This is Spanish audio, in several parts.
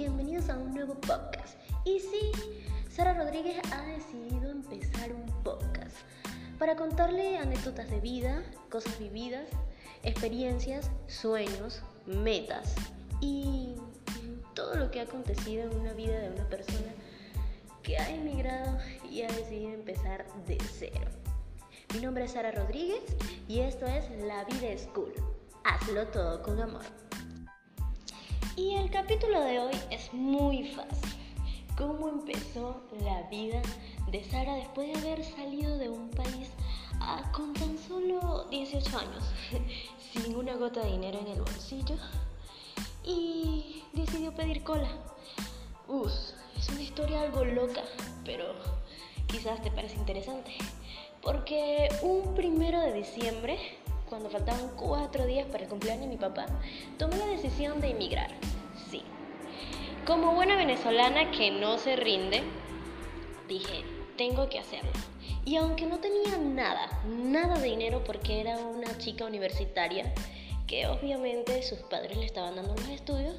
bienvenidos a un nuevo podcast. Y sí, Sara Rodríguez ha decidido empezar un podcast para contarle anécdotas de vida, cosas vividas, experiencias, sueños, metas y todo lo que ha acontecido en una vida de una persona que ha emigrado y ha decidido empezar de cero. Mi nombre es Sara Rodríguez y esto es La Vida School. Hazlo todo con amor. Y el capítulo de hoy es muy fácil. ¿Cómo empezó la vida de Sara después de haber salido de un país ah, con tan solo 18 años, sin una gota de dinero en el bolsillo? Y decidió pedir cola. Uf, es una historia algo loca, pero quizás te parece interesante. Porque un primero de diciembre, cuando faltaban cuatro días para el cumpleaños de mi papá, tomé la decisión de emigrar. Sí. Como buena venezolana que no se rinde, dije, tengo que hacerlo. Y aunque no tenía nada, nada de dinero porque era una chica universitaria, que obviamente sus padres le estaban dando los estudios,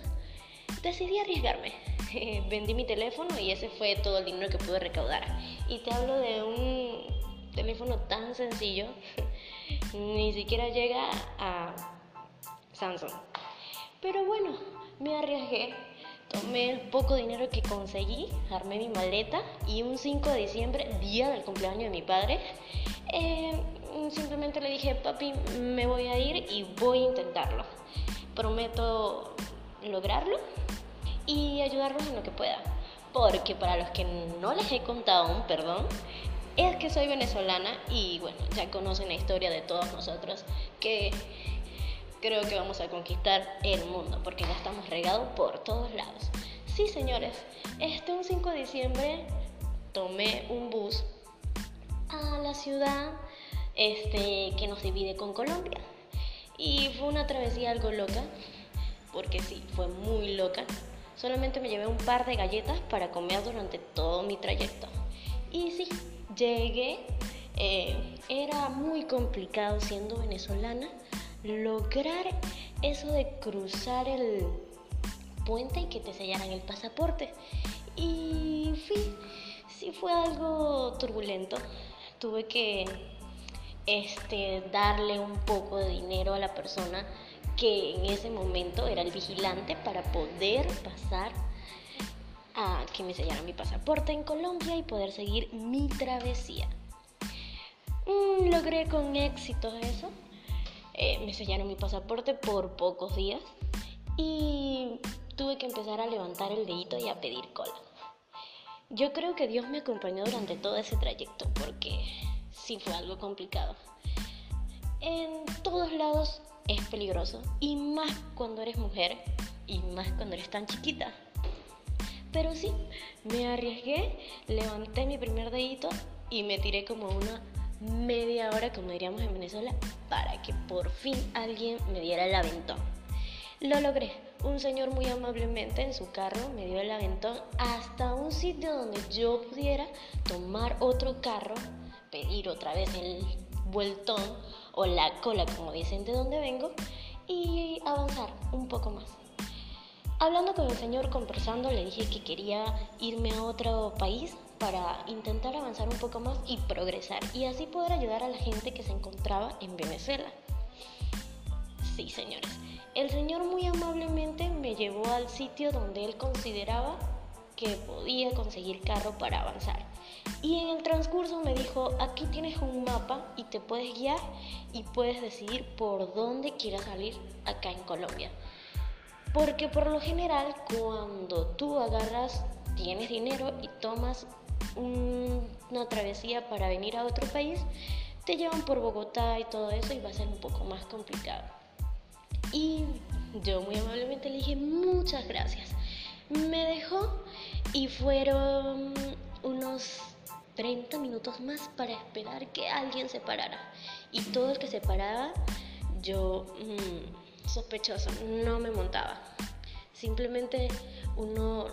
decidí arriesgarme. Vendí mi teléfono y ese fue todo el dinero que pude recaudar. Y te hablo de un teléfono tan sencillo, ni siquiera llega a Samsung. Pero bueno, me arriesgué. Tomé el poco dinero que conseguí, armé mi maleta y un 5 de diciembre, día del cumpleaños de mi padre, eh, simplemente le dije, papi, me voy a ir y voy a intentarlo. Prometo lograrlo y ayudarlos en lo que pueda. Porque para los que no les he contado un perdón, es que soy venezolana y bueno, ya conocen la historia de todos nosotros que creo que vamos a conquistar el mundo porque ya estamos regados por todos lados. Sí, señores, este un 5 de diciembre tomé un bus a la ciudad este, que nos divide con Colombia. Y fue una travesía algo loca, porque sí, fue muy loca. Solamente me llevé un par de galletas para comer durante todo mi trayecto. Y sí, llegué. Eh, era muy complicado siendo venezolana lograr eso de cruzar el puente y que te sellaran el pasaporte. Y sí, sí fue algo turbulento. Tuve que este, darle un poco de dinero a la persona que en ese momento era el vigilante para poder pasar que me sellara mi pasaporte en Colombia y poder seguir mi travesía. Mm, logré con éxito eso. Eh, me sellaron mi pasaporte por pocos días y tuve que empezar a levantar el dedito y a pedir cola. Yo creo que Dios me acompañó durante todo ese trayecto porque sí fue algo complicado. En todos lados es peligroso y más cuando eres mujer y más cuando eres tan chiquita. Pero sí, me arriesgué, levanté mi primer dedito y me tiré como una media hora, como diríamos en Venezuela, para que por fin alguien me diera el aventón. Lo logré. Un señor muy amablemente en su carro me dio el aventón hasta un sitio donde yo pudiera tomar otro carro, pedir otra vez el vueltón o la cola, como dicen de donde vengo, y avanzar un poco más. Hablando con el señor, conversando, le dije que quería irme a otro país para intentar avanzar un poco más y progresar y así poder ayudar a la gente que se encontraba en Venezuela. Sí, señores. El señor muy amablemente me llevó al sitio donde él consideraba que podía conseguir carro para avanzar. Y en el transcurso me dijo, aquí tienes un mapa y te puedes guiar y puedes decidir por dónde quieras salir acá en Colombia. Porque por lo general cuando tú agarras, tienes dinero y tomas una travesía para venir a otro país, te llevan por Bogotá y todo eso y va a ser un poco más complicado. Y yo muy amablemente le dije muchas gracias. Me dejó y fueron unos 30 minutos más para esperar que alguien se parara. Y todo el que se paraba, yo mmm, sospechoso, no me montaba. Simplemente uno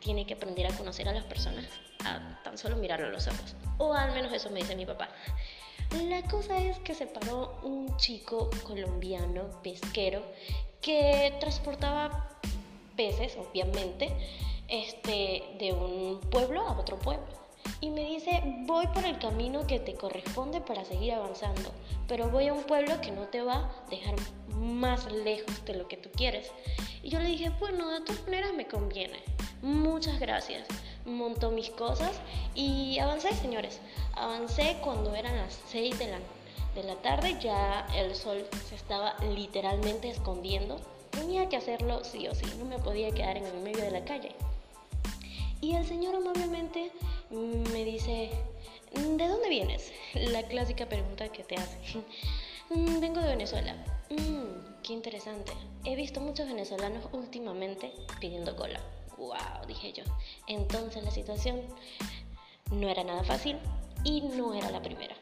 tiene que aprender a conocer a las personas, a tan solo mirarlo a los ojos. O al menos eso me dice mi papá. La cosa es que se paró un chico colombiano pesquero que transportaba veces, obviamente, este, de un pueblo a otro pueblo. Y me dice, voy por el camino que te corresponde para seguir avanzando, pero voy a un pueblo que no te va a dejar más lejos de lo que tú quieres. Y yo le dije, bueno, de todas maneras me conviene. Muchas gracias. Montó mis cosas y avancé, señores. Avancé cuando eran las 6 de la, de la tarde, ya el sol se estaba literalmente escondiendo. Tenía que hacerlo sí o sí, no me podía quedar en el medio de la calle. Y el señor amablemente me dice, ¿de dónde vienes? La clásica pregunta que te hace. Mm, vengo de Venezuela. Mm, qué interesante. He visto muchos venezolanos últimamente pidiendo cola. ¡Wow! Dije yo. Entonces la situación no era nada fácil y no era la primera.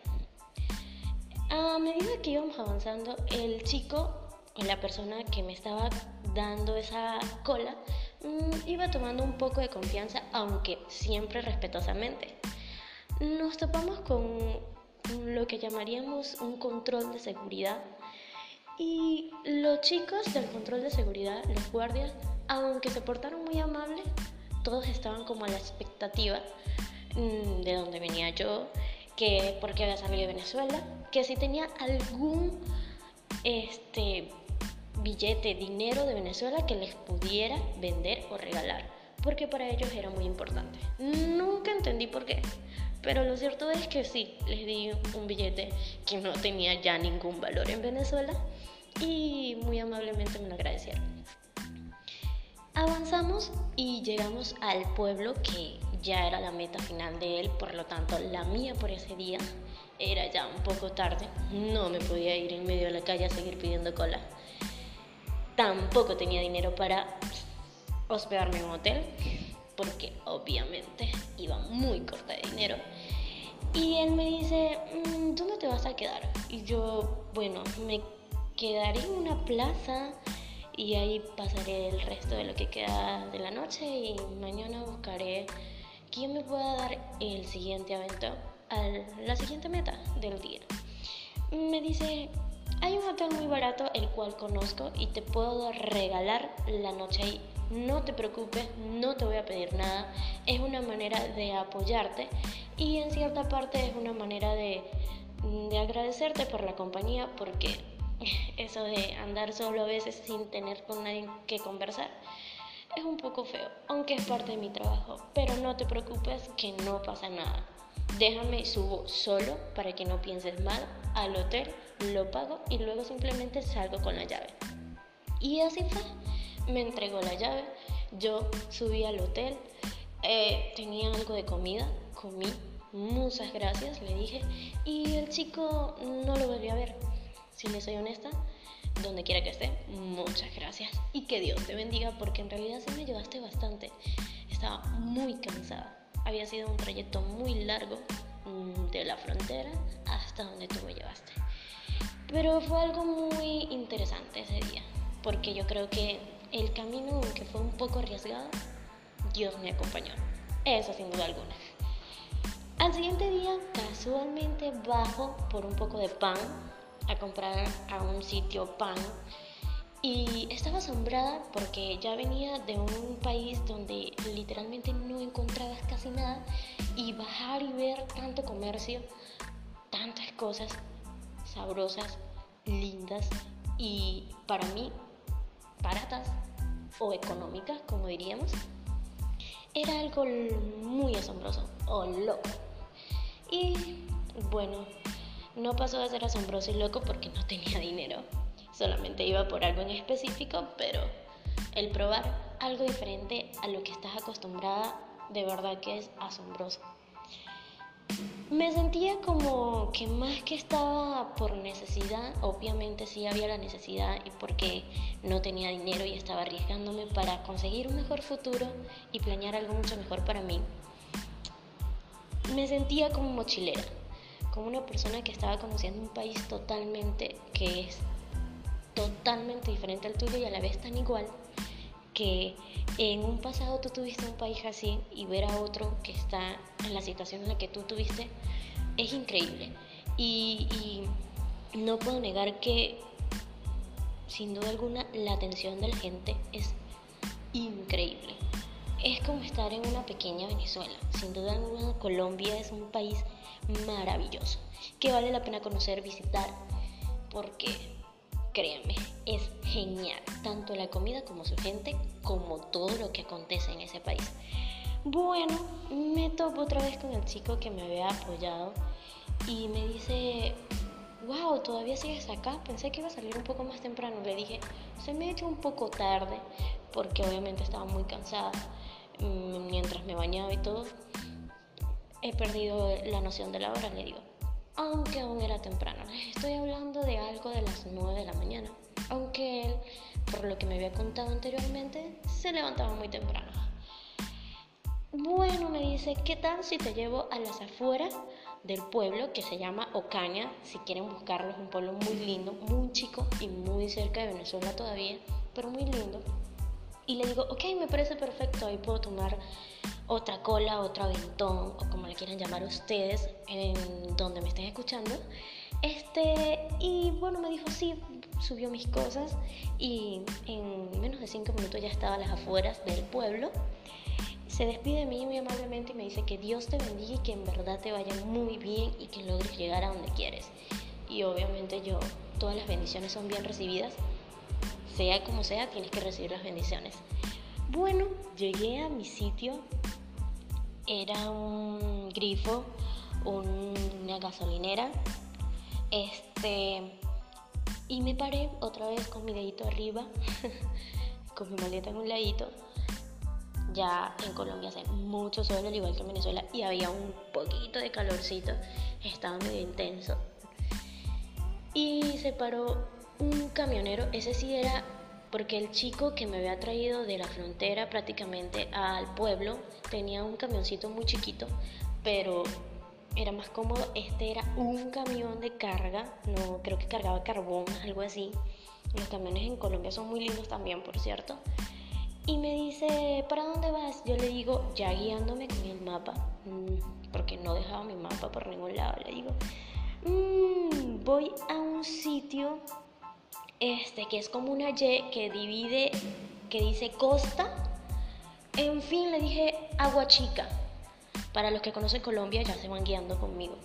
A medida que íbamos avanzando, el chico, la persona que me estaba dando esa cola, mm, iba tomando un poco de confianza, aunque siempre respetuosamente. Nos topamos con lo que llamaríamos un control de seguridad y los chicos del control de seguridad, los guardias, aunque se portaron muy amables, todos estaban como a la expectativa mm, de dónde venía yo, que por qué había salido de Venezuela, que si tenía algún este billete, dinero de Venezuela que les pudiera vender o regalar, porque para ellos era muy importante. Nunca entendí por qué, pero lo cierto es que sí, les di un billete que no tenía ya ningún valor en Venezuela y muy amablemente me lo agradecieron. Avanzamos y llegamos al pueblo que ya era la meta final de él, por lo tanto la mía por ese día era ya un poco tarde, no me podía ir en medio de la calle a seguir pidiendo cola. Tampoco tenía dinero para hospedarme en un hotel, porque obviamente iba muy corta de dinero. Y él me dice, mm, ¿dónde te vas a quedar? Y yo, bueno, me quedaré en una plaza y ahí pasaré el resto de lo que queda de la noche y mañana buscaré quién me pueda dar el siguiente evento, la siguiente meta del día. Me dice, hay un hotel muy barato el cual conozco y te puedo regalar la noche ahí. No te preocupes, no te voy a pedir nada. Es una manera de apoyarte y en cierta parte es una manera de, de agradecerte por la compañía porque eso de andar solo a veces sin tener con nadie que conversar es un poco feo, aunque es parte de mi trabajo. Pero no te preocupes que no pasa nada. Déjame subo solo para que no pienses mal al hotel, lo pago y luego simplemente salgo con la llave. Y así fue. Me entregó la llave, yo subí al hotel, eh, tenía algo de comida, comí, muchas gracias, le dije, y el chico no lo volví a ver. Si le soy honesta, donde quiera que esté, muchas gracias y que Dios te bendiga porque en realidad sí me ayudaste bastante. Estaba muy cansada. Había sido un trayecto muy largo mm, de la frontera hasta donde tú me llevaste. Pero fue algo muy interesante ese día, porque yo creo que el camino, aunque fue un poco arriesgado, Dios me acompañó. Eso sin duda alguna. Al siguiente día, casualmente bajo por un poco de pan a comprar a un sitio pan y estaba asombrada porque ya venía de un país donde literalmente no encontrabas casi nada y bajar y ver tanto comercio, tantas cosas sabrosas, lindas y para mí baratas o económicas, como diríamos, era algo muy asombroso o loco. Y bueno, no pasó de ser asombroso y loco porque no tenía dinero. Solamente iba por algo en específico, pero el probar algo diferente a lo que estás acostumbrada, de verdad que es asombroso. Me sentía como que más que estaba por necesidad, obviamente sí había la necesidad y porque no tenía dinero y estaba arriesgándome para conseguir un mejor futuro y planear algo mucho mejor para mí. Me sentía como mochilera como una persona que estaba conociendo un país totalmente que es totalmente diferente al tuyo y a la vez tan igual que en un pasado tú tuviste un país así y ver a otro que está en la situación en la que tú tuviste es increíble y, no puedo negar que sin duda alguna la atención de la gente es increíble. Es como estar en una pequeña Venezuela. Sin duda alguna, Colombia es un país maravilloso que vale la pena conocer, visitar, porque créanme, es genial, tanto la comida como su gente, como todo lo que acontece en ese país. Bueno, me topo otra vez con el chico que me había apoyado y me dice, wow, todavía sigues acá, pensé que iba a salir un poco más temprano. Le dije, se me ha hecho un poco tarde, porque obviamente estaba muy cansada mm, mientras me bañaba y todo. He perdido la noción de la hora, le digo aunque aún era temprano. Estoy hablando de algo de las 9 de la mañana, aunque él, por lo que me había contado anteriormente, se levantaba muy temprano. Bueno, me dice, ¿qué tal si te llevo a las afueras del pueblo que se llama Ocaña? Si quieren buscarlo, es un pueblo muy lindo, muy chico y muy cerca de Venezuela todavía, pero muy lindo. Y le digo, ok, me parece perfecto, ahí puedo tomar otra cola, otro aventón, o como le quieran llamar ustedes, en donde me estén escuchando. Este, y bueno, me dijo sí, subió mis cosas y en menos de cinco minutos ya estaba a las afueras del pueblo. Se despide de mí muy amablemente y me dice que Dios te bendiga y que en verdad te vaya muy bien y que logres llegar a donde quieres. Y obviamente yo, todas las bendiciones son bien recibidas. Sea como sea, tienes que recibir las bendiciones. Bueno, llegué a mi sitio era un grifo, una gasolinera. Este, y me paré otra vez con mi dedito arriba, con mi maleta en un ladito. Ya en Colombia hace mucho sol, al igual que en Venezuela, y había un poquito de calorcito. Estaba medio intenso. Y se paró un camionero, ese sí era porque el chico que me había traído de la frontera prácticamente al pueblo tenía un camioncito muy chiquito, pero era más cómodo. Este era un camión de carga, no creo que cargaba carbón, algo así. Los camiones en Colombia son muy lindos también, por cierto. Y me dice, ¿para dónde vas? Yo le digo, ya guiándome con el mapa, mm, porque no dejaba mi mapa por ningún lado. Le digo, mmm, voy a un sitio este, que es como una Y que divide, que dice costa. En fin, le dije agua chica. Para los que conocen Colombia ya se van guiando conmigo.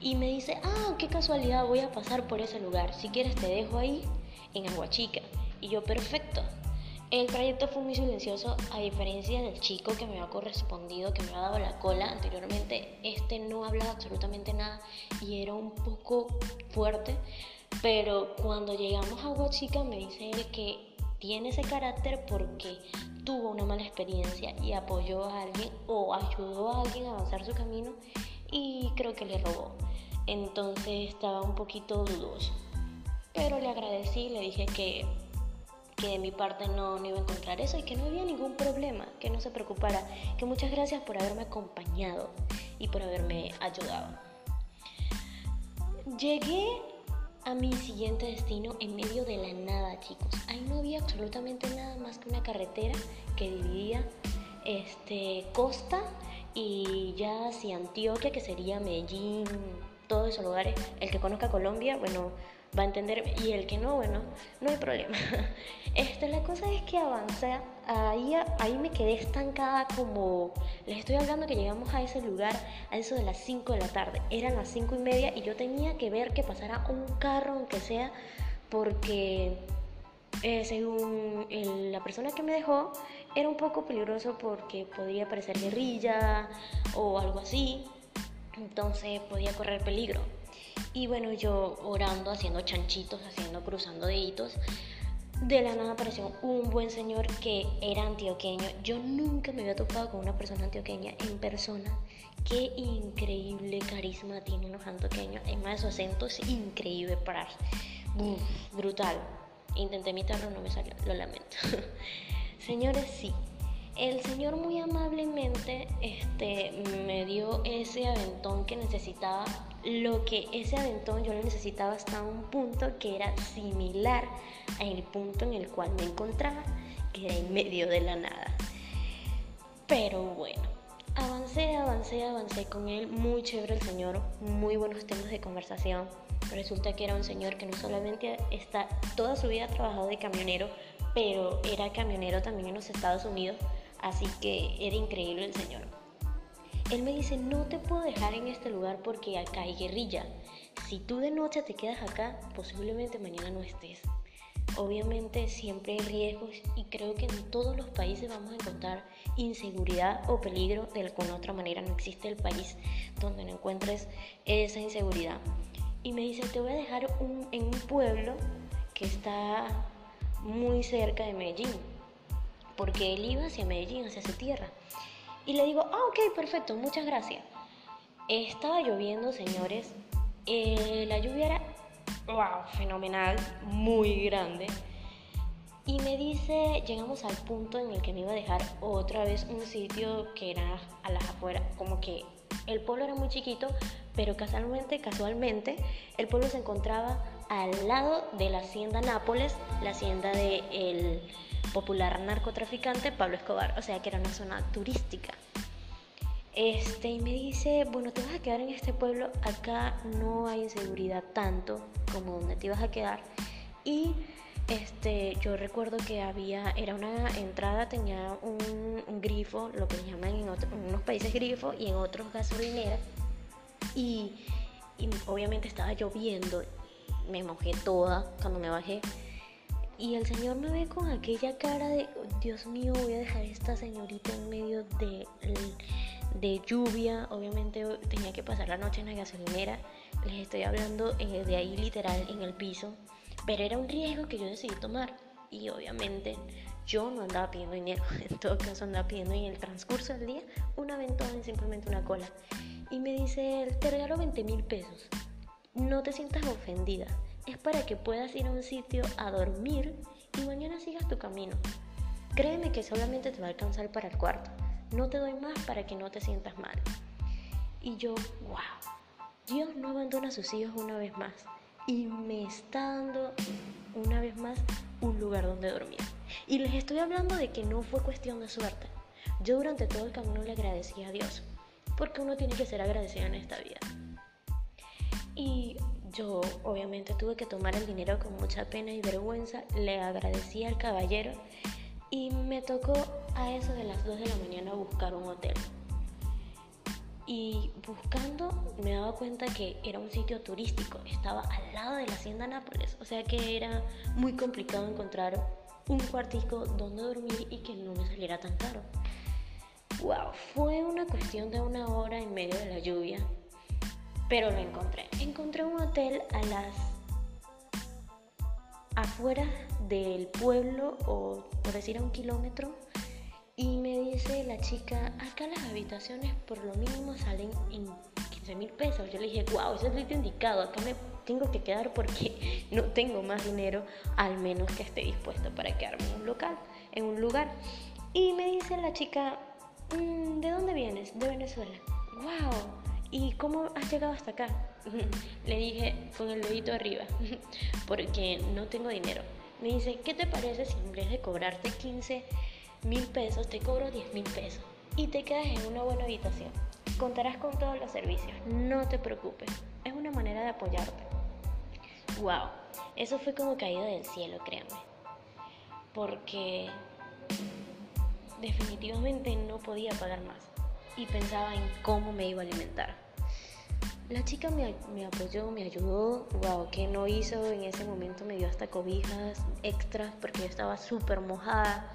Y me dice, ah, qué casualidad, voy a pasar por ese lugar. Si quieres te dejo ahí, en Agua Chica. Y yo, perfecto. El trayecto fue muy silencioso, a diferencia del chico que me había correspondido, que me había dado la cola anteriormente. Este no hablaba absolutamente nada y era un poco fuerte. Pero cuando llegamos a Agua Chica me dice que tiene ese carácter porque tuvo una mala experiencia y apoyó a alguien o ayudó a alguien a avanzar su camino y creo que le robó. Entonces estaba un poquito dudoso. Pero le agradecí, le dije que, que de mi parte no, no iba a encontrar eso y que no había ningún problema, que no se preocupara, que muchas gracias por haberme acompañado y por haberme ayudado. Llegué a mi siguiente destino en medio de la nada, chicos. Ahí no había absolutamente nada más que una carretera que dividía este, Costa y ya hacia Antioquia, que sería Medellín, todos esos lugares. El que conozca Colombia, bueno, va a entender y el que no, bueno, no hay problema. Este, la cosa es que avancé, ahí, ahí me quedé estancada como, les estoy hablando que llegamos a ese lugar a eso de las 5 de la tarde, eran las 5 y media y yo tenía que ver que pasara un carro, aunque sea, porque eh, según la persona que me dejó, era un poco peligroso porque podría parecer guerrilla o algo así, entonces podía correr peligro. Y bueno, yo orando, haciendo chanchitos, haciendo, cruzando deditos. De la nada apareció un buen señor que era antioqueño. Yo nunca me había topado con una persona antioqueña en persona. Qué increíble carisma tienen los antioqueños. Es más, su acento es increíble para... brutal. Intenté imitarlo, no me salió, lo lamento. Señores, sí. El señor muy amablemente este, me dio ese aventón que necesitaba lo que ese aventón yo lo necesitaba hasta un punto que era similar al punto en el cual me encontraba, que era en medio de la nada. Pero bueno, avancé, avancé, avancé con él, muy chévere el señor, muy buenos temas de conversación. Resulta que era un señor que no solamente está toda su vida trabajado de camionero, pero era camionero también en los Estados Unidos, así que era increíble el señor. Él me dice, no te puedo dejar en este lugar porque acá hay guerrilla. Si tú de noche te quedas acá, posiblemente mañana no estés. Obviamente siempre hay riesgos y creo que en todos los países vamos a encontrar inseguridad o peligro de alguna otra manera. No existe el país donde no encuentres esa inseguridad. Y me dice, te voy a dejar en un pueblo que está muy cerca de Medellín, porque él iba hacia Medellín, hacia su tierra. Y le digo, ah, ok, perfecto, muchas gracias. Estaba lloviendo, señores. Eh, la lluvia era wow, fenomenal, muy grande. Y me dice, llegamos al punto en el que me iba a dejar otra vez un sitio que era a las afueras, como que el pueblo era muy chiquito, pero casualmente, casualmente, el pueblo se encontraba al lado de la hacienda Nápoles, la hacienda del popular narcotraficante Pablo Escobar, o sea que era una zona turística. Este, y me dice, bueno, te vas a quedar en este pueblo, acá no hay inseguridad tanto como donde te ibas a quedar. Y este, yo recuerdo que había, era una entrada, tenía un, grifo, lo que llaman en, unos países grifo y en otros gasolineras. Y, y obviamente estaba lloviendo, me mojé toda cuando me bajé. Y el señor me ve con aquella cara de, Dios mío, voy a dejar a esta señorita en medio de de lluvia, obviamente tenía que pasar la noche en la gasolinera, les estoy hablando eh, de ahí literal en el piso, pero era un riesgo que yo decidí tomar. Y obviamente yo no andaba pidiendo dinero, en todo caso andaba pidiendo en el transcurso del día una ventana y simplemente una cola. Y me dice, te regalo 20 mil pesos, no te sientas ofendida, es para que puedas ir a un sitio a dormir y mañana sigas tu camino. Créeme que solamente te va a alcanzar para el cuarto no te doy más para que no te sientas mal. Y yo, wow, Dios no abandona a sus hijos una vez más y me está dando una vez más un lugar donde dormir. Y les estoy hablando de que no fue cuestión de suerte. Yo durante todo el camino le agradecí a Dios, porque uno tiene que ser agradecido en esta vida. Y yo obviamente tuve que tomar el dinero con mucha pena y vergüenza, le agradecí al caballero y me tocó a eso de las 2 de la mañana buscar un hotel. Y buscando me daba cuenta que era un sitio turístico, estaba al lado de la hacienda Nápoles, o sea que era muy complicado encontrar un cuartico donde dormir y que no me saliera tan caro. Wow, fue una cuestión de una hora en medio de la lluvia, pero lo encontré. Encontré un hotel a las afuera del pueblo o por decir a un kilómetro y me dice la chica, acá las habitaciones por lo mínimo salen en 15 mil pesos. Yo le dije, wow, ese es el indicado, acá me tengo que quedar porque no tengo más dinero, al menos que esté dispuesto para quedarme en un local, en un lugar. Y me dice la chica, mm, ¿de dónde vienes? De Venezuela. Wow, ¿y cómo has llegado hasta acá? Le dije con el dedito arriba, porque no tengo dinero. Me dice, ¿qué te parece si en vez de cobrarte 15 mil pesos, te cobro 10 mil pesos y te quedas en una buena habitación? Contarás con todos los servicios, no te preocupes, es una manera de apoyarte. Wow, eso fue como caída del cielo, créanme. Porque definitivamente no podía pagar más y pensaba en cómo me iba a alimentar. La chica me, apoyó, me ayudó, wow, que no hizo en ese momento, me dio hasta cobijas extras porque yo estaba súper mojada.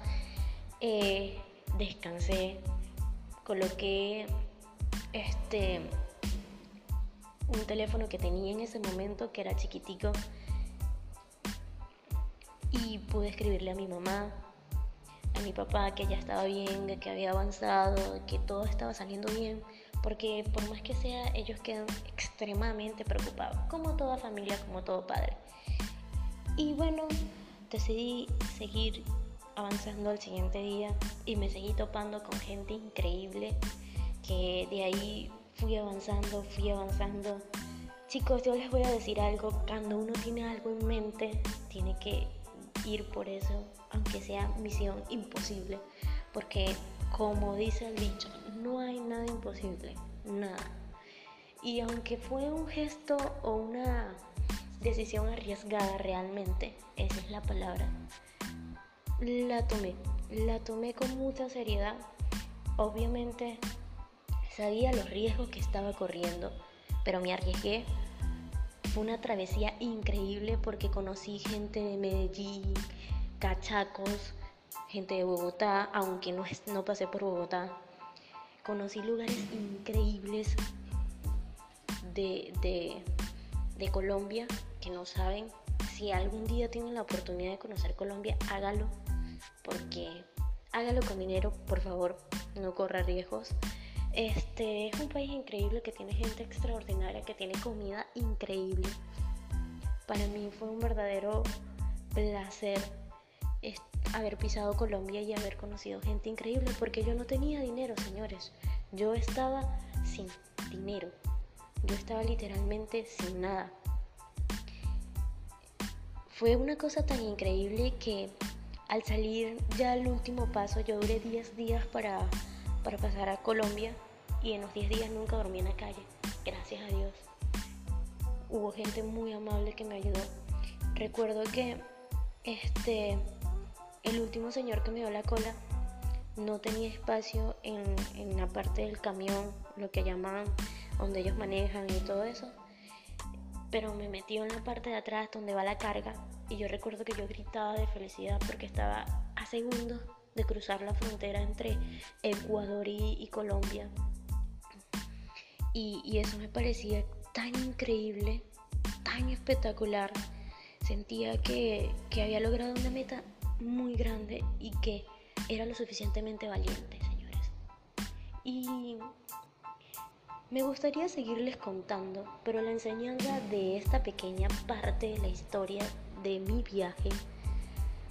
Eh, descansé, coloqué este un teléfono que tenía en ese momento que era chiquitico y pude escribirle a mi mamá, a mi papá que ya estaba bien, que había avanzado, que todo estaba saliendo bien, porque por más que sea, ellos quedan extremadamente preocupados, como toda familia, como todo padre. Y bueno, decidí seguir avanzando al siguiente día y me seguí topando con gente increíble, que de ahí fui avanzando, fui avanzando. Chicos, yo les voy a decir algo, cuando uno tiene algo en mente, tiene que ir por eso, aunque sea misión imposible, porque como dice el dicho, no hay nada imposible, nada. Y aunque fue un gesto o una decisión arriesgada realmente, esa es la palabra, la tomé, la tomé con mucha seriedad. Obviamente sabía los riesgos que estaba corriendo, pero me arriesgué. Fue una travesía increíble porque conocí gente de Medellín, cachacos, gente de Bogotá, aunque no, no pasé por Bogotá. Conocí lugares increíbles de, de, de Colombia que no saben. Si algún día tienen la oportunidad de conocer Colombia, hágalo, porque hágalo con dinero, por favor, no corra riesgos. Este es un país increíble que tiene gente extraordinaria, que tiene comida increíble. Para mí fue un verdadero placer haber pisado Colombia y haber conocido gente increíble porque yo no tenía dinero, señores. Yo estaba sin dinero. Yo estaba literalmente sin nada. Fue una cosa tan increíble que al salir ya al último paso, yo duré 10 días para, para pasar a Colombia y en los 10 días nunca dormí en la calle. Gracias a Dios. Hubo gente muy amable que me ayudó. Recuerdo que este el último señor que me dio la cola no tenía espacio en, en la parte del camión, lo que llaman donde ellos manejan y todo eso. Pero me metió en la parte de atrás donde va la carga y yo recuerdo que yo gritaba de felicidad porque estaba a segundos de cruzar la frontera entre Ecuador y, Colombia. Y, y, eso me parecía tan increíble, tan espectacular. Sentía que, que había logrado una meta muy grande y que era lo suficientemente valiente, señores. Y me gustaría seguirles contando, pero la enseñanza de esta pequeña parte de la historia de mi viaje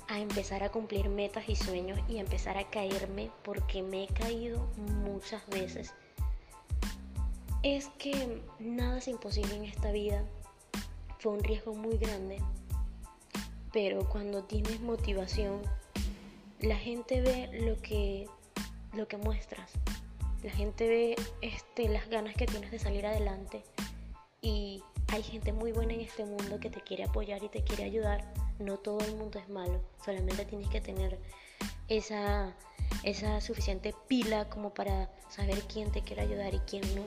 a empezar a cumplir metas y sueños y empezar a caerme porque me he caído muchas veces es que nada es imposible en esta vida. Fue un riesgo muy grande, pero cuando tienes motivación, la gente ve lo que, lo que muestras. La gente ve este, las ganas que tienes de salir adelante. Y hay gente muy buena en este mundo que te quiere apoyar y te quiere ayudar. No todo el mundo es malo. Solamente tienes que tener esa, esa suficiente pila como para saber quién te quiere ayudar y quién no.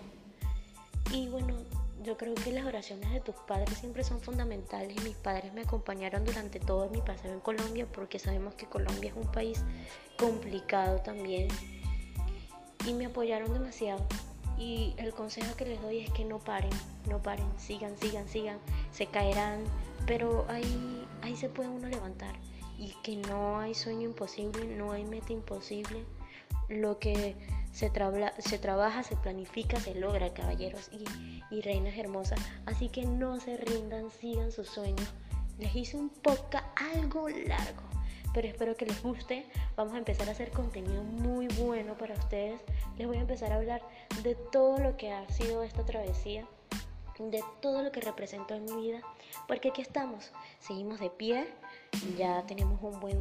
Y bueno, yo creo que las oraciones de tus padres siempre son fundamentales mis padres me acompañaron durante todo mi paseo en Colombia porque sabemos que Colombia es un país complicado también y me apoyaron demasiado. Y el consejo que les doy es que no paren, no paren, sigan, sigan, sigan, se caerán, pero ahí, ahí se puede uno levantar. Y que no hay sueño imposible, no hay meta imposible, lo que se, se trabaja, se planifica, se logra, caballeros y, y reinas hermosas. Así que no se rindan, sigan sus sueños. Les hice un podcast algo largo, pero espero que les guste. Vamos a empezar a hacer contenido muy bueno para ustedes. Les voy a empezar a hablar de todo lo que ha sido esta travesía, de todo lo que representó en mi vida, porque aquí estamos, seguimos de pie, ya tenemos un buen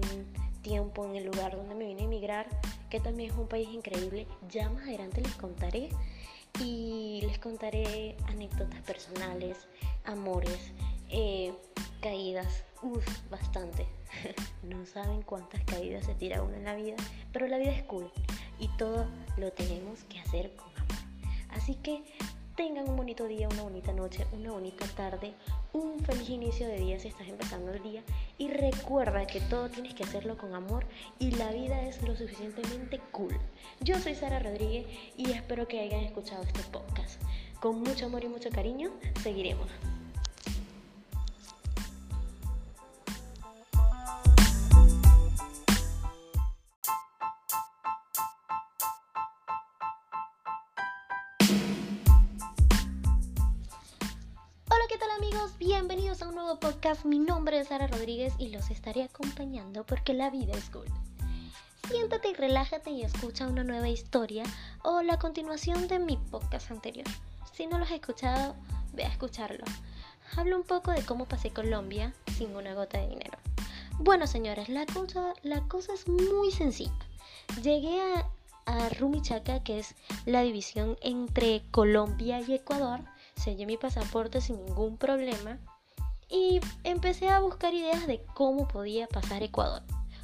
tiempo en el lugar donde me vine a emigrar, que también es un país increíble. Ya más adelante les contaré y les contaré anécdotas personales, amores, eh, caídas, uff, bastante. no saben cuántas caídas se tira uno en la vida, pero la vida es cool y todo lo tenemos que hacer con amor. Así que tengan un bonito día, una bonita noche, una bonita tarde, un feliz inicio de día si estás empezando el día y recuerda que todo tienes que hacerlo con amor y la vida es lo suficientemente cool. Yo soy Sara Rodríguez y espero que hayan escuchado este podcast. Con mucho amor y mucho cariño, seguiremos. Mi nombre es Sara Rodríguez y los estaré acompañando porque la vida es cool. Siéntate y relájate y escucha una nueva historia o la continuación de mi podcast anterior. Si no lo has escuchado, ve a escucharlo. Hablo un poco de cómo pasé Colombia sin una gota de dinero. Bueno, señores, la cosa, la cosa es muy sencilla. Llegué a, a Rumichaca, que es la división entre Colombia y Ecuador sellé mi pasaporte sin ningún problema y empecé a buscar ideas de cómo podía pasar Ecuador.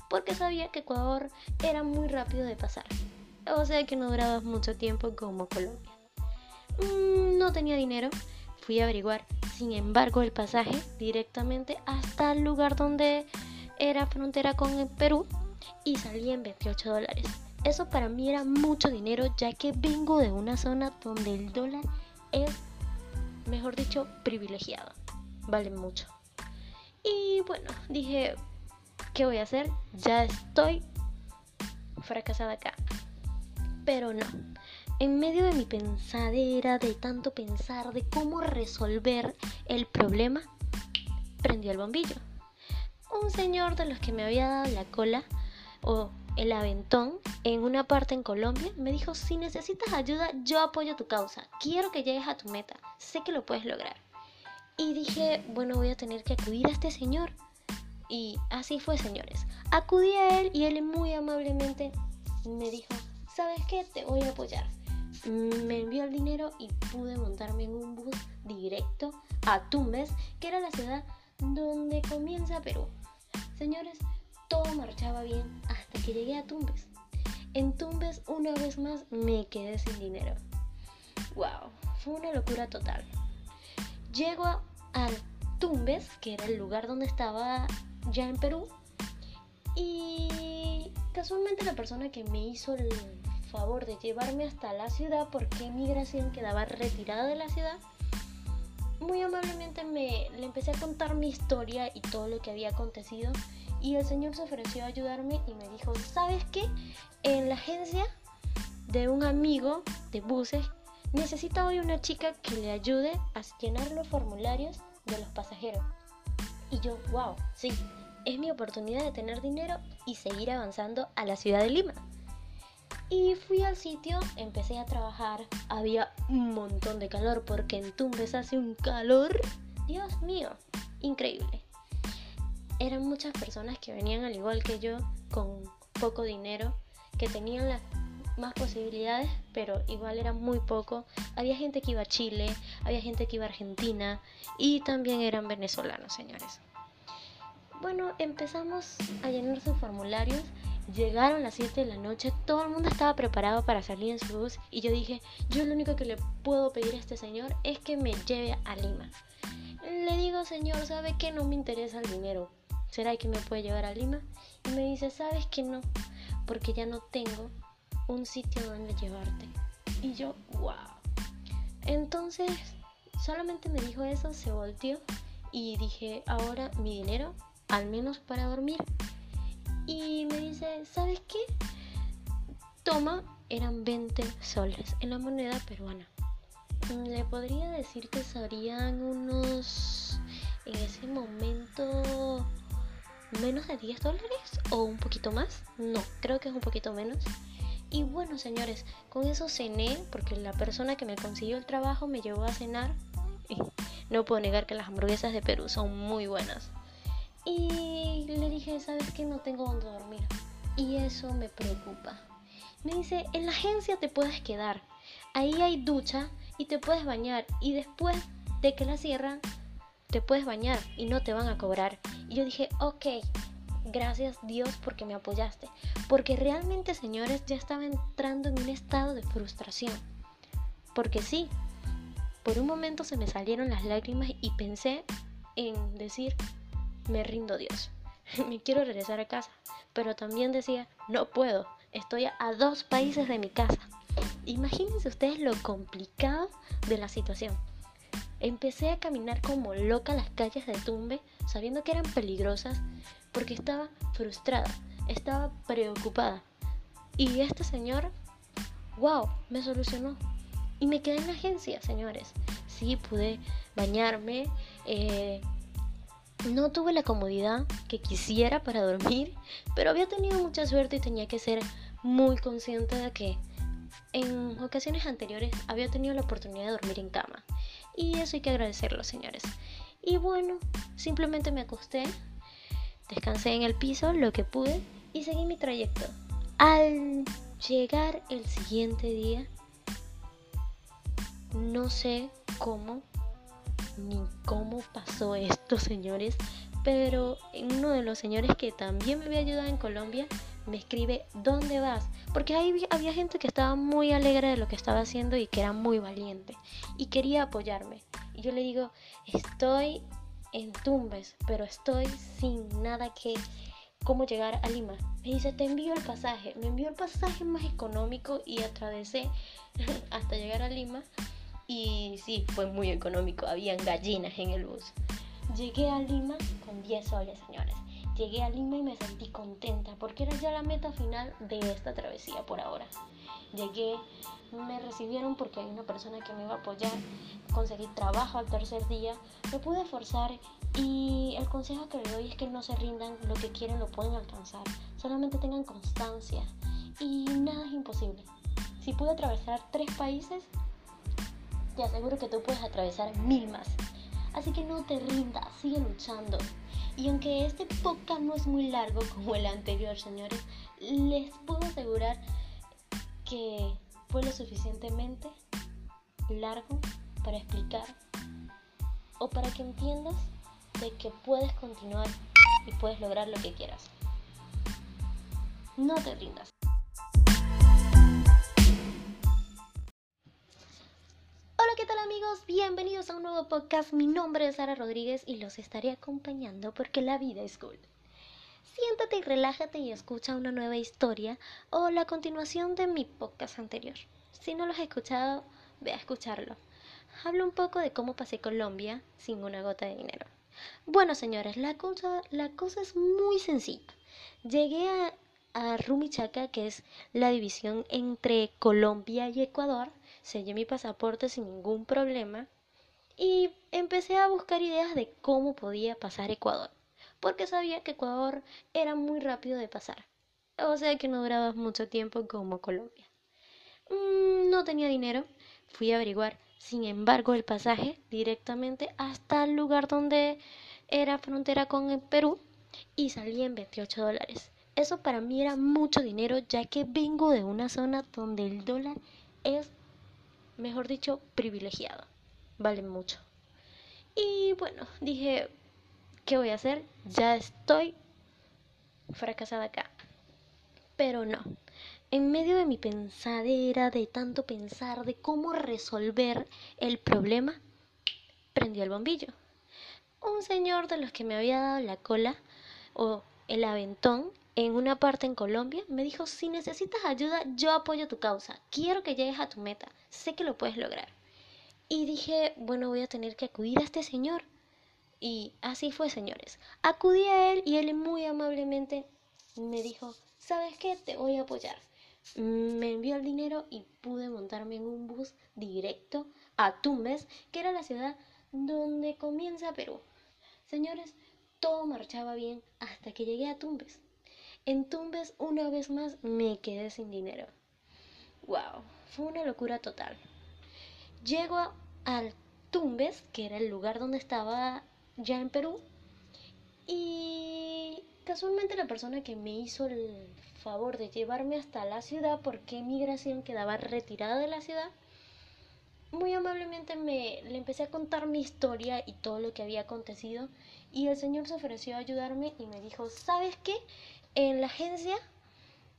porque sabía que Ecuador era muy rápido de pasar. O sea que no duraba mucho tiempo como Colombia. Mm, no tenía dinero, fui a averiguar, sin embargo, el pasaje directamente hasta el lugar donde era frontera con el Perú y salía en 28 dólares. Eso para mí era mucho dinero ya que vengo de una zona donde el dólar es, mejor dicho, privilegiado. Vale mucho. Y bueno, dije, ¿qué voy a hacer? Ya estoy fracasada acá. Pero no. En medio de mi pensadera, de tanto pensar, de cómo resolver el problema, prendió el bombillo. Un señor de los que me había dado la cola o el aventón en una parte en Colombia me dijo, si necesitas ayuda, yo apoyo tu causa. Quiero que llegues a tu meta. Sé que lo puedes lograr. Y dije, bueno, voy a tener que acudir a este señor. Y así fue, señores. Acudí a él y él muy amablemente me dijo, ¿sabes qué? Te voy a apoyar. Me envió el dinero y pude montarme en un bus directo a Tumbes, que era la ciudad donde comienza Perú. Señores, todo marchaba bien hasta que llegué a Tumbes. En Tumbes, una vez más, me quedé sin dinero. ¡Wow! Fue una locura total. Llego al Tumbes, que era el lugar donde estaba ya en Perú, y casualmente la persona que me hizo el favor de llevarme hasta la ciudad, porque migración quedaba retirada de la ciudad, muy amablemente me le empecé a contar mi historia y todo lo que había acontecido y el señor se ofreció a ayudarme y me dijo, ¿sabes qué? En la agencia de un amigo de buses necesita hoy una chica que le ayude a llenar los formularios de los pasajeros. Y yo, wow, sí, es mi oportunidad de tener dinero y seguir avanzando a la ciudad de Lima. Y fui al sitio, empecé a trabajar, había un montón de calor porque en Tumbes hace un calor, Dios mío, increíble eran muchas personas que venían al igual que yo con poco dinero, que tenían las más posibilidades, pero igual era muy poco. Había gente que iba a Chile, había gente que iba a Argentina y también eran venezolanos, señores. Bueno, empezamos a llenar sus formularios. Llegaron las 7 de la noche, todo el mundo estaba preparado para salir en su bus y yo dije, yo lo único que le puedo pedir a este señor es que me lleve a Lima. Le digo, señor, ¿sabe que no me interesa el dinero? ¿será que me puede llevar a Lima? Y me dice, sabes que no, porque ya no tengo un sitio donde llevarte. Y yo, wow. Entonces, solamente me dijo eso, se volteó y dije, ahora mi dinero, al menos para dormir. Y me dice, ¿sabes qué? Toma, eran 20 soles en la moneda peruana. Le podría decir que serían unos, en ese momento, menos de 10 dólares o un poquito más. No, creo que es un poquito menos. Y bueno, señores, con eso cené porque la persona que me consiguió el trabajo me llevó a cenar. Y no puedo negar que las hamburguesas de Perú son muy buenas. Y le dije, ¿sabes qué? No tengo donde dormir. Y eso me preocupa. Me dice, en la agencia te puedes quedar. Ahí hay ducha y te puedes bañar. Y después de que la cierran, te puedes bañar y no te van a cobrar. Y yo dije, ok, gracias Dios porque me apoyaste. Porque realmente, señores, ya estaba entrando en un estado de frustración. Porque sí, por un momento se me salieron las lágrimas y pensé en decir, me rindo Dios. me quiero regresar a casa. Pero también decía, no puedo, estoy a dos países de mi casa. Imagínense ustedes lo complicado de la situación. Empecé a caminar como loca las calles de Tumbe, sabiendo que eran peligrosas, porque estaba frustrada, estaba preocupada. Y este señor, wow, me solucionó. Y me quedé en la agencia, señores. Sí, pude bañarme. Eh, no tuve la comodidad que quisiera para dormir, pero había tenido mucha suerte y tenía que ser muy consciente de que en ocasiones anteriores había tenido la oportunidad de dormir en cama. Y eso hay que agradecerlo, señores. Y bueno, simplemente me acosté, descansé en el piso lo que pude y seguí mi trayecto. Al llegar el siguiente día, no sé cómo ni cómo pasó esto, señores, Pero uno de los señores que también me había ayudado en Colombia me escribe, ¿dónde vas? Porque ahí había gente que estaba muy alegre de lo que estaba haciendo y que era muy valiente y quería apoyarme. Y yo le digo, estoy en Tumbes, pero estoy sin nada que cómo llegar a Lima. Me dice, te envío el pasaje. Me envió el pasaje más económico y atravesé hasta llegar a Lima. Y sí, fue muy económico. Habían gallinas en el bus. Llegué a Lima con 10 soles, señores. Llegué a Lima y me sentí contenta porque era ya la meta final de esta travesía por ahora. Llegué, me recibieron porque hay una persona que me iba a apoyar, conseguí trabajo al tercer día, me pude esforzar y el consejo que le doy es que no se rindan, lo que quieren lo pueden alcanzar, solamente tengan constancia y nada es imposible. Si pude atravesar tres países, te aseguro que tú puedes atravesar mil más. Así que no te rindas, sigue luchando. Y aunque este podcast no es muy largo como el anterior, señores, les puedo asegurar que fue lo suficientemente largo para explicar o para que entiendas de que puedes continuar y puedes lograr lo que quieras. No te rindas. Hola, ¿qué tal amigos? Bienvenidos a un nuevo podcast. Mi nombre es Sara Rodríguez y los estaré acompañando porque la vida es cool. Siéntate y relájate y escucha una nueva historia o la continuación de mi podcast anterior. Si no lo has escuchado, ve a escucharlo. Hablo un poco de cómo pasé Colombia sin una gota de dinero. Bueno, señores, la cosa, la cosa es muy sencilla. Llegué a, a Rumichaca, que es la división entre Colombia y Ecuador. Sellé mi pasaporte sin ningún problema y empecé a buscar ideas de cómo podía pasar Ecuador, porque sabía que Ecuador era muy rápido de pasar, o sea que no duraba mucho tiempo como Colombia. Mm, no tenía dinero, fui a averiguar sin embargo, el pasaje directamente hasta el lugar donde era frontera con el Perú y salía en 28 dólares. Eso para mí era mucho dinero ya que vengo de una zona donde el dólar es, mejor dicho, privilegiado. Vale mucho. Y bueno, dije, ¿qué voy a hacer? Ya estoy fracasada acá. Pero no, en medio de mi pensadera, de tanto pensar, de cómo resolver el problema, prendió el bombillo. Un señor de los que me había dado la cola o el aventón en una parte en Colombia me dijo, si necesitas ayuda, yo apoyo tu causa, quiero que llegues a tu meta, sé que lo puedes lograr. Y dije, bueno, voy a tener que acudir a este señor. Y así fue, señores. Acudí a él y él muy amablemente me dijo, ¿sabes qué? Te voy a apoyar me envió el dinero y pude montarme en un bus directo a Tumbes, que era la ciudad donde comienza Perú. Señores, todo marchaba bien hasta que llegué a Tumbes. En Tumbes, una vez más, me quedé sin dinero. ¡Wow! Fue una locura total. Llego al Tumbes, que era el lugar donde estaba ya en Perú, y casualmente la persona que me hizo el favor de llevarme hasta la ciudad porque migración quedaba retirada de la ciudad, muy amablemente me le empecé a contar mi historia y todo lo que había acontecido y el señor se ofreció a ayudarme y me dijo, ¿sabes qué? En la agencia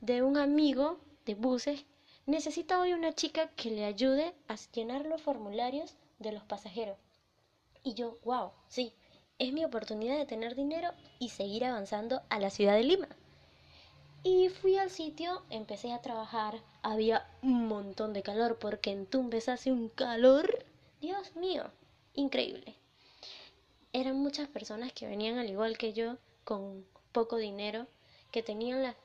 de un amigo de buses necesita hoy una chica que le ayude a llenar los formularios de los pasajeros. Y yo, wow, sí, es mi oportunidad de tener dinero y seguir avanzando a la ciudad de Lima. Y fui al sitio, empecé a trabajar, había un montón de calor porque en Tumbes hace un calor, Dios mío, increíble. Eran muchas personas que venían al igual que yo, con poco dinero, que tenían las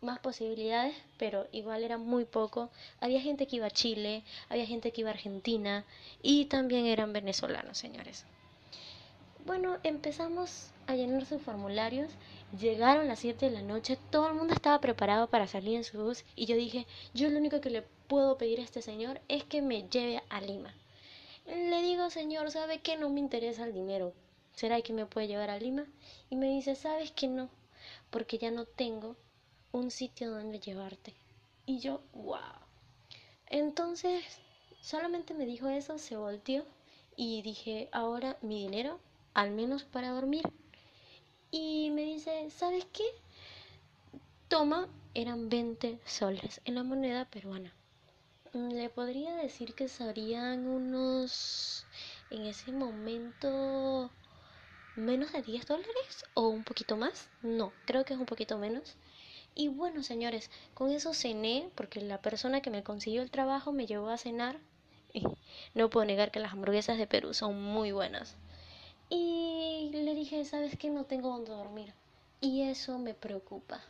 más posibilidades, pero igual era muy poco. Había gente que iba a Chile, había gente que iba a Argentina y también eran venezolanos, señores. Bueno, empezamos a llenar sus formularios Llegaron las 7 de la noche, todo el mundo estaba preparado para salir en su bus y yo dije, yo lo único que le puedo pedir a este señor es que me lleve a Lima. Le digo, señor, ¿sabe que no me interesa el dinero? ¿Será que me puede llevar a Lima? Y me dice, ¿sabes que no? Porque ya no tengo un sitio donde llevarte. Y yo, wow. Entonces, solamente me dijo eso, se volteó y dije, ahora mi dinero, al menos para dormir. y me dice, ¿sabes qué? Toma, eran 20 soles en la moneda peruana. Mm, le podría decir que serían unos, en ese momento, menos de 10 dólares o un poquito más. No, creo que es un poquito menos. Y bueno, señores, con eso cené porque la persona que me consiguió el trabajo me llevó a cenar. no puedo negar que las hamburguesas de Perú son muy buenas. Y le dije, ¿sabes qué? No tengo donde dormir. Y eso me preocupa.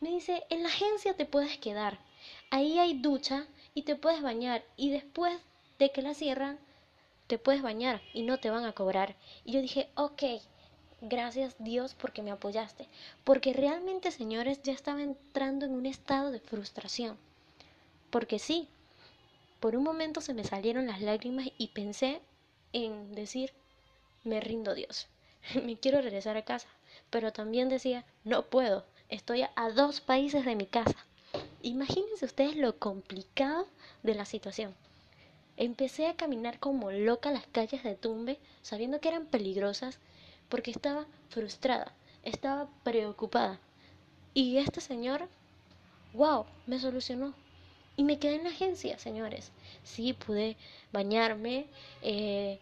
Me dice, en la agencia te puedes quedar. Ahí hay ducha y te puedes bañar. Y después de que la cierran, te puedes bañar y no te van a cobrar. Y yo dije, ok, gracias Dios porque me apoyaste. Porque realmente, señores, ya estaba entrando en un estado de frustración. Porque sí, por un momento se me salieron las lágrimas y pensé en decir, me rindo Dios, me quiero regresar a casa, pero también decía, no puedo, estoy a dos países de mi casa. Imagínense ustedes lo complicado de la situación. Empecé a caminar como loca las calles de Tumbe, sabiendo que eran peligrosas, porque estaba frustrada, estaba preocupada. Y este señor, wow, me solucionó. Y me quedé en la agencia, señores. Sí, pude bañarme, eh,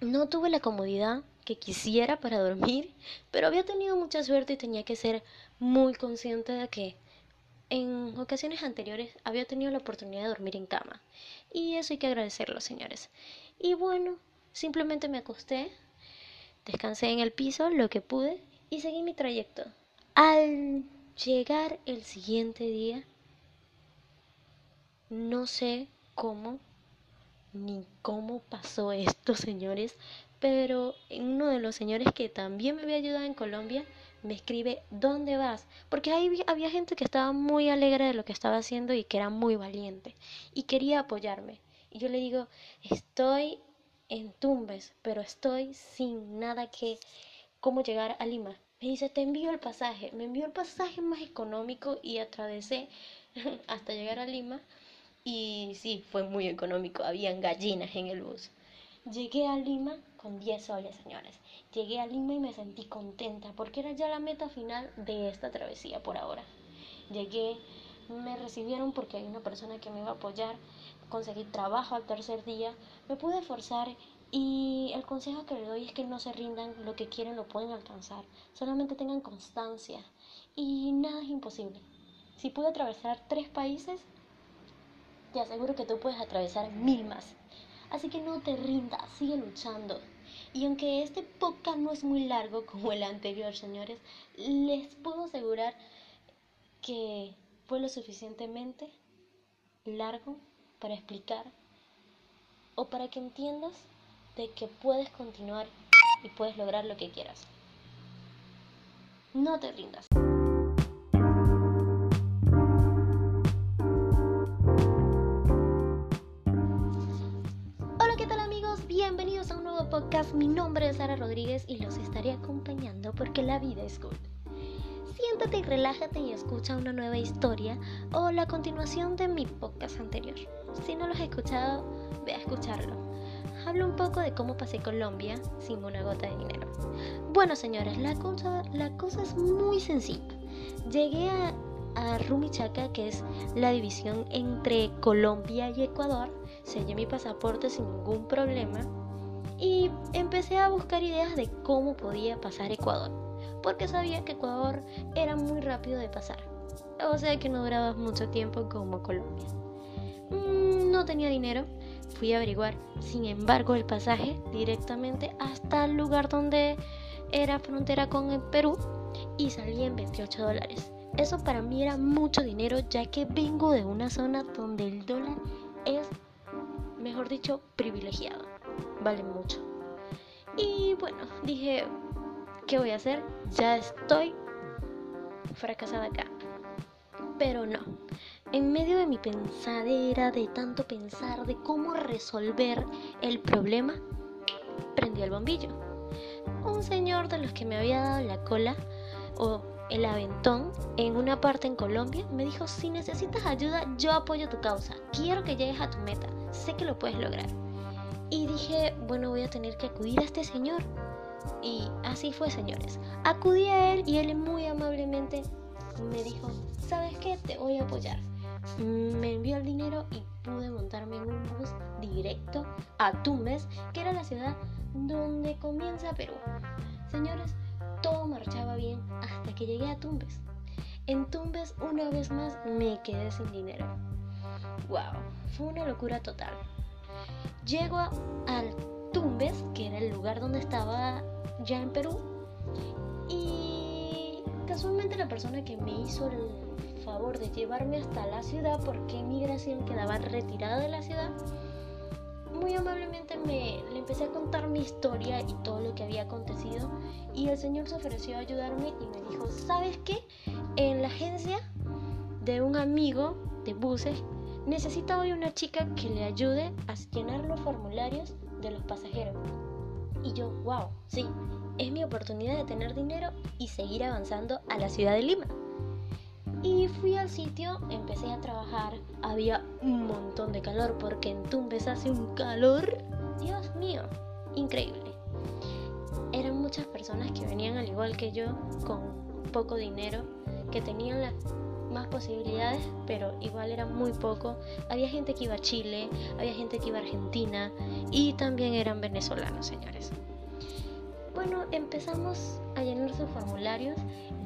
no tuve la comodidad que quisiera para dormir, pero había tenido mucha suerte y tenía que ser muy consciente de que en ocasiones anteriores había tenido la oportunidad de dormir en cama. Y eso hay que agradecerlo, señores. Y bueno, simplemente me acosté, descansé en el piso lo que pude y seguí mi trayecto. Al llegar el siguiente día, no sé cómo ni cómo pasó esto, señores, pero uno de los señores que también me había ayudado en Colombia me escribe, ¿dónde vas? Porque ahí había gente que estaba muy alegre de lo que estaba haciendo y que era muy valiente y quería apoyarme. Y yo le digo, estoy en Tumbes, pero estoy sin nada que, cómo llegar a Lima. Me dice, te envío el pasaje. Me envió el pasaje más económico y atravesé hasta llegar a Lima y sí, fue muy económico, habían gallinas en el bus. Llegué a Lima con 10 soles, señores. Llegué a Lima y me sentí contenta porque era ya la meta final de esta travesía por ahora. Llegué, me recibieron porque hay una persona que me iba a apoyar, conseguí trabajo al tercer día, me pude esforzar y el consejo que le doy es que no se rindan, lo que quieren lo pueden alcanzar, solamente tengan constancia y nada es imposible. Si pude atravesar tres países, te aseguro que tú puedes atravesar mil más. Así que no te rindas, sigue luchando. Y aunque este podcast no es muy largo como el anterior, señores, les puedo asegurar que fue lo suficientemente largo para explicar o para que entiendas de que puedes continuar y puedes lograr lo que quieras. No te rindas. Mi nombre es Sara Rodríguez y los estaré acompañando porque la vida es good. Siéntate y relájate y escucha una nueva historia o la continuación de mi podcast anterior. Si no lo has escuchado, ve a escucharlo. Hablo un poco de cómo pasé Colombia sin una gota de dinero. Bueno, señores, la cosa, la cosa es muy sencilla. Llegué a, a Rumichaca, que es la división entre Colombia y Ecuador. Sellé mi pasaporte sin ningún problema y empecé a buscar ideas de cómo podía pasar Ecuador, porque sabía que Ecuador era muy rápido de pasar, o sea que no duraba mucho tiempo como Colombia. Mm, no tenía dinero, fui a averiguar, sin embargo, el pasaje directamente hasta el lugar donde era frontera con el Perú y salí en 28 dólares. Eso para mí era mucho dinero ya que vengo de una zona donde el dólar es, mejor dicho, privilegiado vale mucho. Y bueno, dije, ¿qué voy a hacer? Ya estoy fracasada acá. Pero no. En medio de mi pensadera, de tanto pensar, de cómo resolver el problema, prendí el bombillo. Un señor de los que me había dado la cola o el aventón en una parte en Colombia me dijo, si necesitas ayuda, yo apoyo tu causa. Quiero que llegues a tu meta. Sé que lo puedes lograr. Y dije, bueno, voy a tener que acudir a este señor. Y así fue, señores. Acudí a él y él muy amablemente me dijo, ¿sabes qué? Te voy a apoyar. Me envió el dinero y pude montarme en un bus directo a Tumbes, que era la ciudad donde comienza Perú. Señores, todo marchaba bien hasta que llegué a Tumbes. En Tumbes, una vez más, me quedé sin dinero. ¡Wow! Fue una locura total. Llego al Tumbes, que era el lugar donde estaba ya en Perú, y casualmente la persona que me hizo el favor de llevarme hasta la ciudad, porque migración quedaba retirada de la ciudad, muy amablemente me le empecé a contar mi historia y todo lo que había acontecido y el señor se ofreció a ayudarme y me dijo, ¿sabes qué? En la agencia de un amigo de buses necesita hoy una chica que le ayude a llenar los formularios de los pasajeros. Y yo, wow, sí, es mi oportunidad de tener dinero y seguir avanzando a la ciudad de Lima. Y fui al sitio, empecé a trabajar, había un montón de calor porque en Tumbes hace un calor, Dios mío, increíble. Eran muchas personas que venían al igual que yo, con poco dinero, que tenían las más posibilidades, pero igual era muy poco. Había gente que iba a Chile, había gente que iba a Argentina y también eran venezolanos, señores. Bueno, empezamos a llenar sus formularios.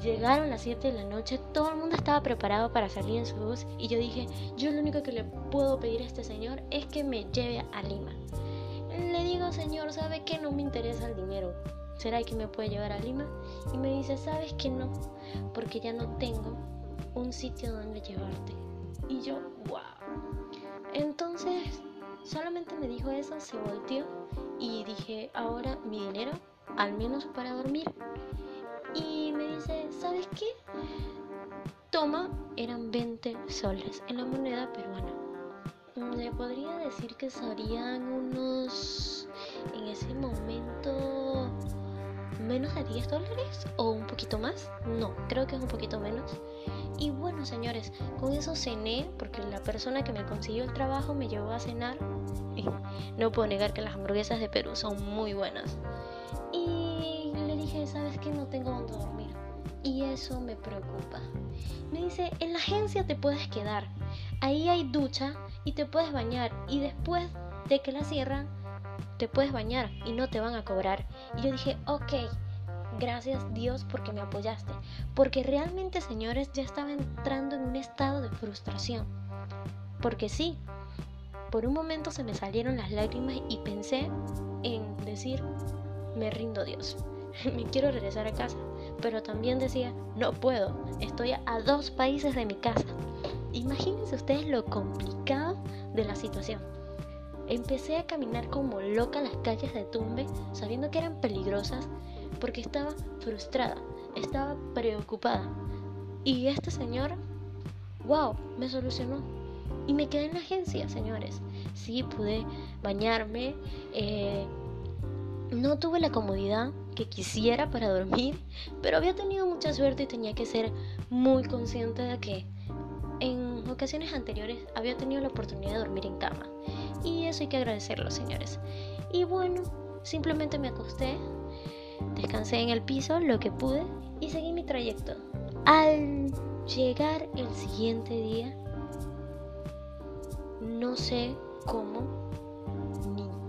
Llegaron las 7 de la noche, todo el mundo estaba preparado para salir en su bus y yo dije, yo lo único que le puedo pedir a este señor es que me lleve a Lima. Le digo, señor, ¿sabe que no me interesa el dinero? ¿Será que me puede llevar a Lima? Y me dice, ¿sabes que no? Porque ya no tengo un sitio donde llevarte. Y yo, wow. Entonces, solamente me dijo eso, se volteó y dije, ahora mi dinero al menos para dormir. Y me dice, ¿sabes qué? Toma, eran 20 soles en la moneda peruana. Le podría decir que serían unos, en ese momento, menos de 10 dólares o un poquito más. No, creo que es un poquito menos. Y bueno, señores, con eso cené porque la persona que me consiguió el trabajo me llevó a cenar. No puedo negar que las hamburguesas de Perú son muy buenas. Y le dije, ¿sabes qué? No tengo dónde dormir. Y eso me preocupa. Me dice, en la agencia te puedes quedar. Ahí hay ducha y te puedes bañar. Y después de que la cierran, te puedes bañar y no te van a cobrar. Y yo dije, ok, gracias Dios porque me apoyaste. Porque realmente, señores, ya estaba entrando en un estado de frustración. Porque sí, por un momento se me salieron las lágrimas y pensé en decir, me rindo Dios. me quiero regresar a casa. Pero también decía, no puedo, estoy a dos países de mi casa. Imagínense ustedes lo complicado de la situación. Empecé a caminar como loca las calles de Tumbe, sabiendo que eran peligrosas, porque estaba frustrada, estaba preocupada. Y este señor, wow, me solucionó. Y me quedé en la agencia, señores. Sí, pude bañarme, eh, no tuve la comodidad que quisiera para dormir, pero había tenido mucha suerte y tenía que ser muy consciente de que en ocasiones anteriores había tenido la oportunidad de dormir en cama. Y eso hay que agradecerlo, señores. Y bueno, simplemente me acosté, descansé en el piso lo que pude y seguí mi trayecto. Al llegar el siguiente día, no sé cómo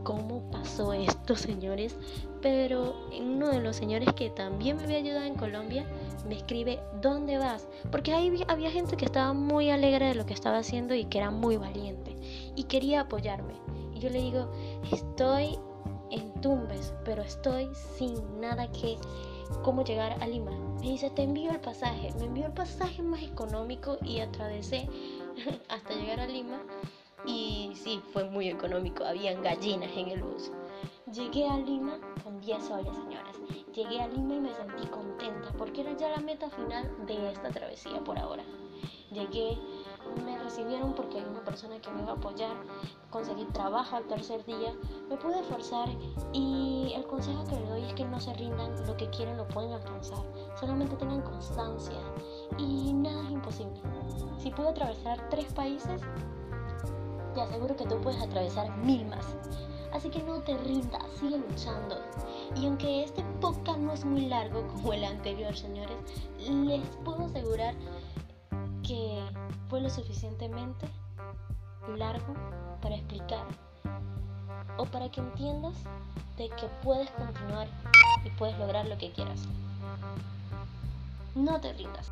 cómo pasó esto, señores, pero uno de los señores que también me había ayudado en Colombia me escribe, ¿dónde vas? Porque ahí había gente que estaba muy alegre de lo que estaba haciendo y que era muy valiente y quería apoyarme. Y yo le digo, estoy en Tumbes, pero estoy sin nada que cómo llegar a Lima. Me dice, te envío el pasaje. Me envió el pasaje más económico y atravesé hasta llegar a Lima y sí, fue muy económico, habían gallinas en el bus. Llegué a Lima con 10 soles, señores. Llegué a Lima y me sentí contenta porque era ya la meta final de esta travesía por ahora. Llegué, me recibieron porque hay una persona que me iba a apoyar, conseguí trabajo al tercer día, me pude esforzar y el consejo que le doy es que no se rindan, lo que quieren lo pueden alcanzar, solamente tengan constancia y nada es imposible. Si pude atravesar tres países, te aseguro que tú puedes atravesar mil más. Así que no te rindas, sigue luchando. Y aunque este podcast no es muy largo como el anterior, señores, les puedo asegurar que fue lo suficientemente largo para explicar o para que entiendas de que puedes continuar y puedes lograr lo que quieras. No te rindas.